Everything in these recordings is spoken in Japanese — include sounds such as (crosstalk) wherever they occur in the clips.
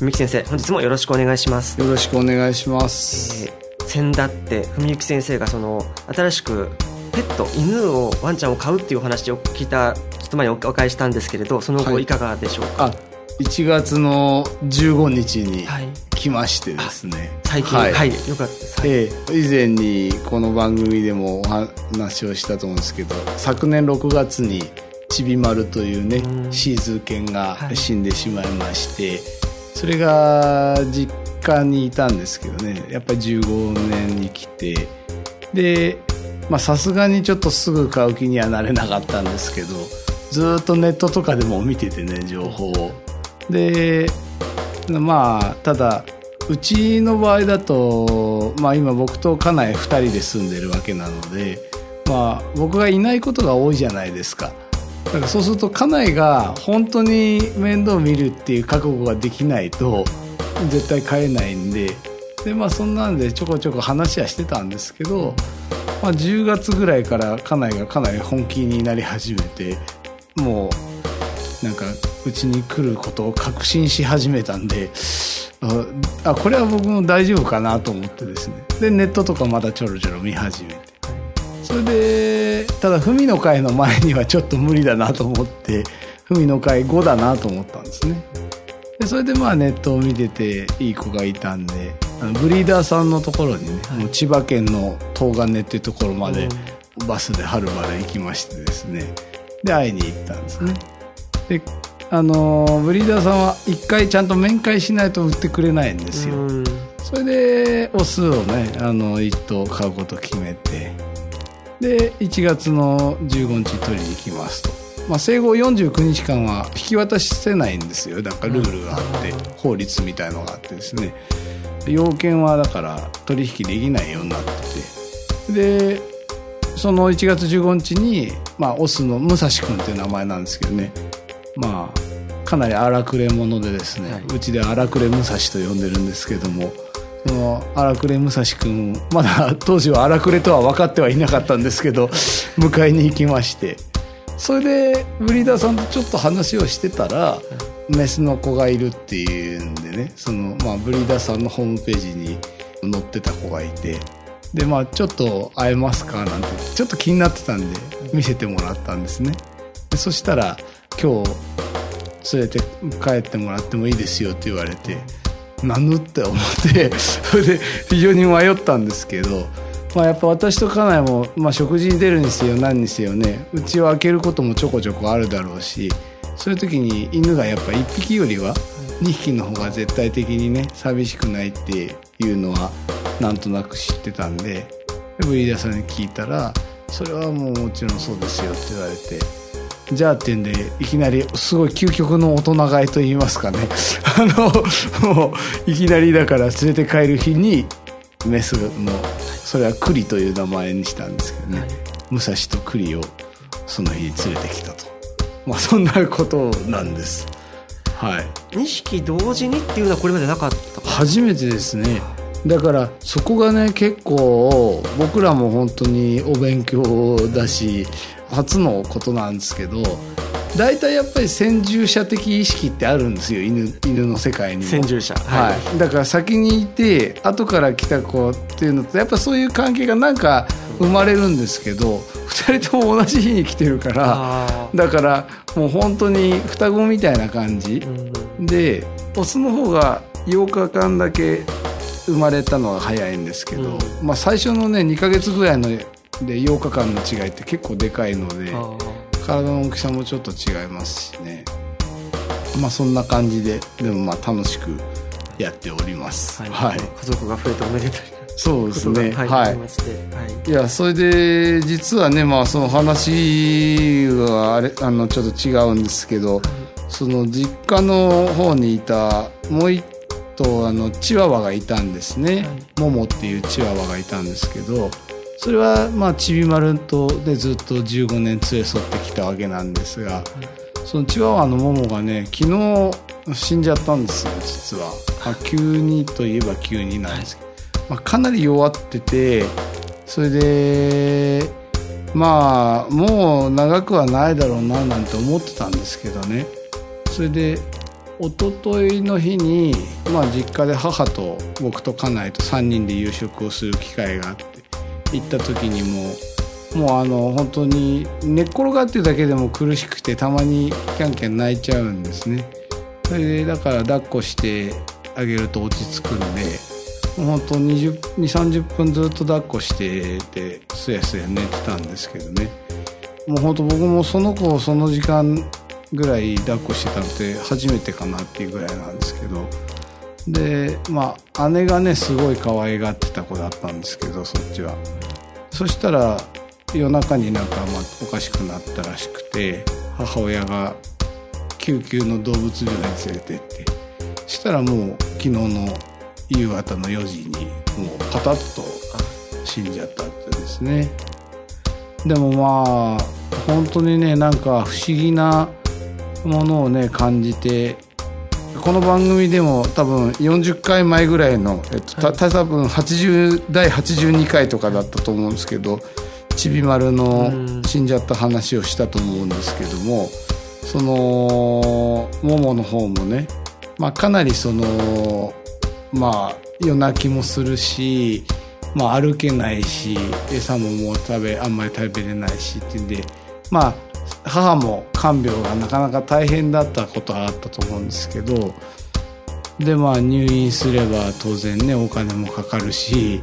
文幸先生本日もよろしくお願いします。よろしくお願いします、えー、先だって文幸先生がその新しくペット犬をワンちゃんを飼うっていうお話を聞いたちょっと前にお伺いしたんですけれどその後い。かがでしょうか、あ1月の15日に来ましてですね、最近。はい、はい、よかった。です、はい、ええ以前にこの番組でもお話をしたと思うんですけど昨年6月にちびまるというねシーズー犬が死んでしまいまして、それが実家にいたんですけどね。やっぱり15年に来て。でまさすがにちょっとすぐ買う気にはなれなかったんですけどずっとネットとかでも見ててね情報を。でまあただうちの場合だと、まあ、今僕と家内2人で住んでるわけなので、まあ、僕がいないことが多いじゃないですか。だかそうすると家内が本当に面倒見るっていう覚悟ができないと絶対飼えないんでで、まあ、そんなんでちょこちょこ話はしてたんですけど、まあ、10月ぐらいから家内がかなり本気になり始めてもうなんかうちに来ることを確信し始めたんであこれは僕も大丈夫かなと思ってですね。でネットとかまたちょろちょろ見始めて。それでただ文の会の前にはちょっと無理だなと思って文の会5だなと思ったんですね。でそれでまあネットを見てていい子がいたんであのブリーダーさんのところにね、はい、千葉県の東金っていうところまでバスではるばる行きましてですねで会いに行ったんですね。であのブリーダーさんは一回ちゃんと面会しないと売ってくれないんですよ。それでオスをねあの1頭買うことを決めてで1月の15日取りに行きますと、まあ、生後49日間は引き渡せないんですよ。だからルールがあって法律みたいのがあってですね。要件はだから取引できないようになってて。でその1月15日に、まあ、オスの武蔵君っていう名前なんですけどね。まあかなり荒くれ者でですね、はい。うちで荒くれ武蔵と呼んでるんですけどもその荒くれ武蔵君まだ当時は荒くれとは分かってはいなかったんですけど (laughs) 迎えに行きまして。それでブリーダーさんとちょっと話をしてたらメスの子がいるっていうんでねその、まあ、ブリーダーさんのホームページに載ってた子がいて。でまあちょっと会えますかなんてちょっと気になってたんで見せてもらったんですね。でそしたら今日連れて帰ってもらってもいいですよって言われて。何ぬって思って (laughs) それで非常に迷ったんですけど、まあ、やっぱ私と家内も、まあ、食事に出るにせよ何にせよねうちを開けることもちょこちょこあるだろうしそういう時に犬がやっぱ1匹よりは2匹の方が絶対的にね寂しくないっていうのはなんとなく知ってたんでブリーダーさんに聞いたら「それはもうもちろんそうですよ」って言われて。じゃあってんでいきなりすごい究極の大人買いと言いますかね。(laughs) あのもういきなりだから連れて帰る日にメスのそれは栗という名前にしたんですけどね、はい、武蔵と栗をその日に連れてきたと。まあそんなことなんです。はい。2匹同時にっていうのはこれまでなかった？初めてですね。だからそこがね結構僕らも本当にお勉強だし初のことなんですけど大体やっぱり先住者的意識ってあるんですよ犬犬の世界にも。先住者。はい、はい、だから先にいて後から来た子っていうのとやっぱそういう関係がなんか生まれるんですけど2人とも同じ日に来てるからだからもう本当に双子みたいな感じ、うん、でオスの方が8日間だけ生まれたのは早いんですけど、まあ、最初のね2ヶ月ぐらいので8日間の違いって結構でかいので体の大きさもちょっと違いますしね。まあそんな感じででもまあ楽しくやっております。はい、はい、家族が増えておめでたい。そうですね。はい、はい、いやそれで実はねまあその話はあれあのちょっと違うんですけど、その実家の方にいたもう一頭あのチワワがいたんですね、はい、モモっていうチワワがいたんですけどそれはまあちびまるとでずっと15年連れ添ってきたわけなんですが、そのチワワのモモがね昨日死んじゃったんですよ実は、まあ、急にといえば急になんですけど、まあ、かなり弱っててそれでまあもう長くはないだろうななんて思ってたんですけどね。それで一昨日の日に、まあ、実家で母と僕と家内と3人で夕食をする機会があって行った時にももうあの本当に寝っ転がってるだけでも苦しくてたまにキャンキャン泣いちゃうんですね。それでだから抱っこしてあげると落ち着くんで本当2030分ずっと抱っこしててすやすや寝てたんですけどね。もう本当僕もその子をその時間ぐらい抱っこしてたのって初めてかなっていうぐらいなんですけどでまあ姉がねすごい可愛がってた子だったんですけどそっちは。そしたら夜中になんかまあおかしくなったらしくて母親が救急の動物病院に連れてって。そしたらもう昨日の夕方の4時にもうパタッと死んじゃったってですね。でもまあ本当にねなんか不思議なものをね感じてこの番組でも多分40回前ぐらいの、えっと、た多分80第82回とかだったと思うんですけどちびまるの死んじゃった話をしたと思うんですけどもそのももの方もね、まあ、かなりそのまあ夜泣きもするし、まあ、歩けないし餌ももう食べあんまり食べれないしっていうんでまあ母も看病がなかなか大変だったことはあったと思うんですけどでまあ入院すれば当然ねお金もかかるし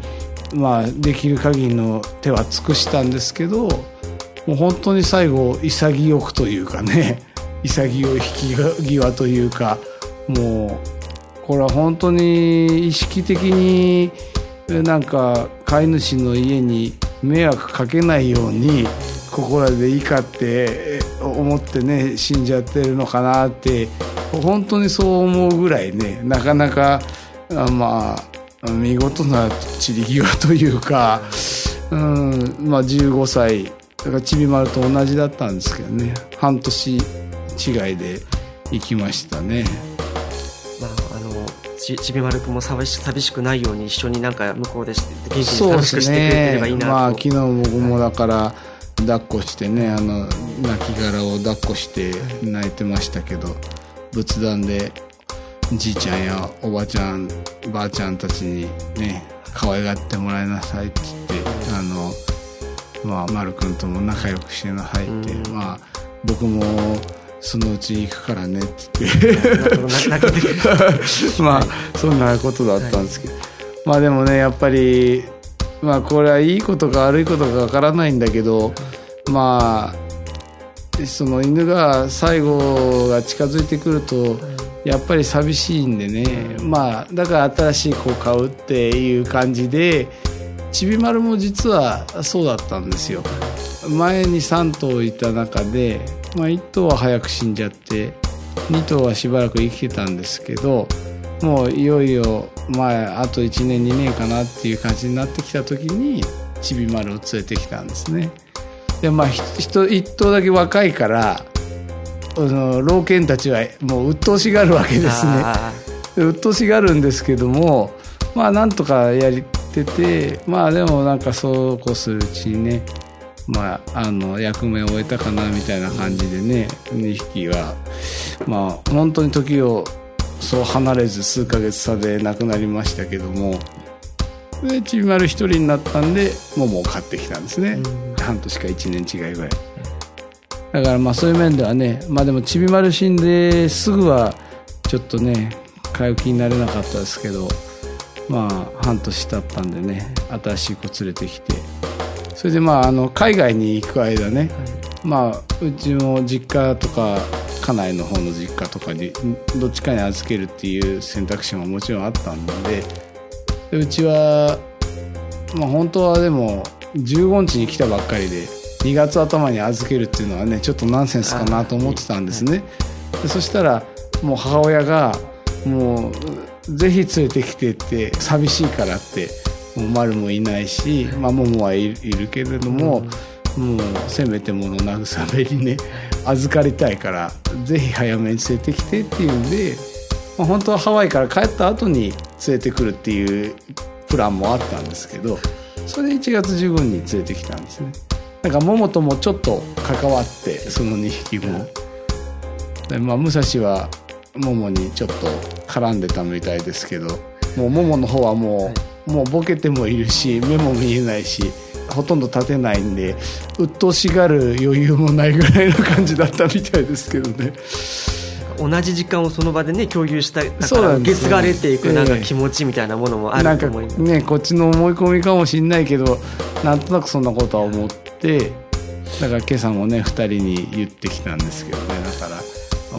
まあできる限りの手は尽くしたんですけどもう本当に最後潔くというかね (laughs) 潔い引き際というかもうこれは本当に意識的になんか飼い主の家に迷惑かけないようにここらでいいかって思ってね死んじゃってるのかなって本当にそう思うぐらいねなかなかまあ見事な散り際というか、うんまあ、15歳だからちびまると同じだったんですけどね半年違いで行きましたね。まああのちちびまるくんも寂し寂しくないように一緒になんか向こうで元気に楽しくしてくれてればいいなと、ね、まあ昨日僕もだから、抱っこしてねあの亡きを抱っこして泣いてましたけど仏壇でじいちゃんやおばちゃんばあちゃんたちにね可愛がってもらいなさいって言ってあのまあ丸くんとも仲良くしてなさいって、まあ僕もそのうち行くからねって言って。(laughs) まあそんなことだったんですけど、まあでもねやっぱりまあこれはいいことか悪いことかわからないんだけどまあその犬が最後が近づいてくるとやっぱり寂しいんでね。まあだから新しい子を買うっていう感じでちびまるも実はそうだったんですよ。前に3頭いた中で、まあ、1頭は早く死んじゃって2頭はしばらく生きてたんですけどもういよいよ前あと1年2年かなっていう感じになってきた時にちびまるを連れてきたんですね。でまあ人一頭だけ若いからあの老犬たちはもう鬱陶しがるわけですね。鬱陶しがるんですけどもまあなんとかやっててまあでもなんかそうこうするうちにねまあ、あの役目を終えたかなみたいな感じでね2匹はまあ本当に時をそう離れず数ヶ月差で亡くなりましたけどもでちびまる一人になったんで桃を買ってきたんですね、半年か1年違いぐらい。だからまあそういう面ではねまあでもちびまる死んですぐはちょっとね買う気になれなかったですけどまあ半年経ったんでね新しい子連れてきて。それでまああの海外に行く間ね、まあうちの実家とか家内の方の実家とかにどっちかに預けるっていう選択肢ももちろんあったんででうちはまあ本当はでも15日に来たばっかりで2月頭に預けるっていうのはねちょっとナンセンスかなと思ってたんですね。でそしたらもう母親がもうぜひ連れてきてって寂しいからってもう丸もいないし、まあ、桃はいるけれども、もうせめてもの慰めにね預かりたいからぜひ早めに連れてきてっていうんで、まあ、本当はハワイから帰った後に連れてくるっていうプランもあったんですけどそれで1月15日に連れてきたんですね。なんか桃ともちょっと関わってその2匹も。でまあ武蔵は桃にちょっと絡んでたみたいですけどもう桃の方はもう、はい、もうボケてもいるし目も見えないしほとんど立てないんで鬱陶しがる余裕もないぐらいの感じだったみたいですけどね。同じ時間をその場でね共有しただから受け継がれていくなんか気持ちみたいなものもあると思います、ねこっちの思い込みかもしれないけどなんとなくそんなことは思ってだから今朝もね2人に言ってきたんですけどねだから。お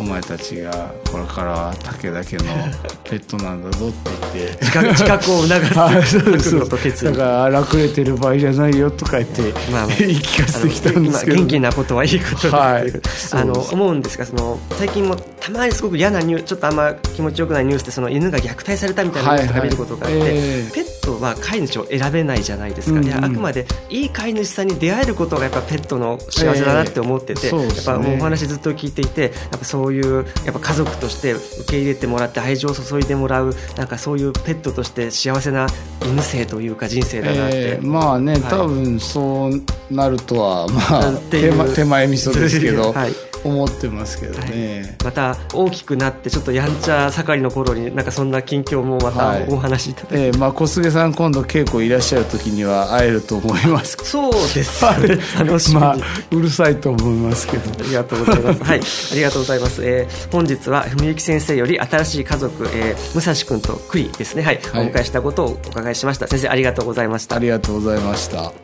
前たちがこれからは武田家の (laughs) ペットなんだぞって言って自覚を促す覚悟と決意。だから荒くれてる場合じゃないよとか言って、まあ、言い聞かせてきたんですけど。元気なことはいいことだはい、あの思うんですがその最近もたまにすごく嫌なニューちょっとあんま気持ちよくないニュースでその犬が虐待されたみたいなニュースが見ることがあって、はいはい。えー、ペットは飼い主を選べないじゃないですか、うんうん、あくまでいい飼い主さんに出会えることがやっぱペットの幸せだなって思ってて、えーね、やっぱお話ずっと聞いていてやっぱそういうやっぱ家族として受け入れてもらって愛情を注いでもらうなんかそういうペットとして幸せな犬生というか人生だなって、えー、まあね、はい、多分そうなるとはまあ手手前味噌ですけど、(laughs) はい、思ってますけどね、はい、また大きくなってちょっとやんちゃ盛りの頃になんかそんな近況もまたお話いただいて、はい、えー、まあ、小菅さん今度稽古いらっしゃる時には会えると思いますそうですね。(laughs) 楽しみまあ、うるさいと思いますけど。ありがとうございます。はい。ありがとうございます、えー、本日は文幸先生より新しい家族、えー、武蔵君と栗ですね。はい、はい、お迎えしたことをお伺いしました。先生ありがとうございました。ありがとうございました